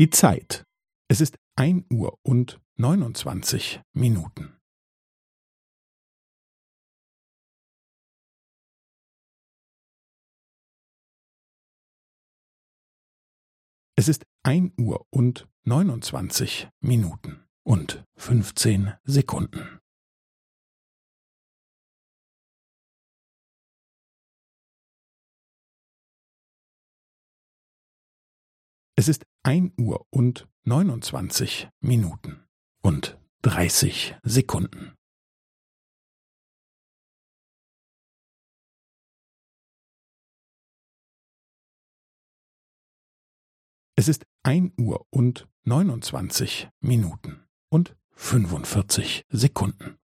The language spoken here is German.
Die Zeit. Es ist ein Uhr und neunundzwanzig Minuten. Es ist ein Uhr und neunundzwanzig Minuten und fünfzehn Sekunden. Es ist ein Uhr und neunundzwanzig Minuten und dreißig Sekunden. Es ist ein Uhr und neunundzwanzig Minuten und fünfundvierzig Sekunden.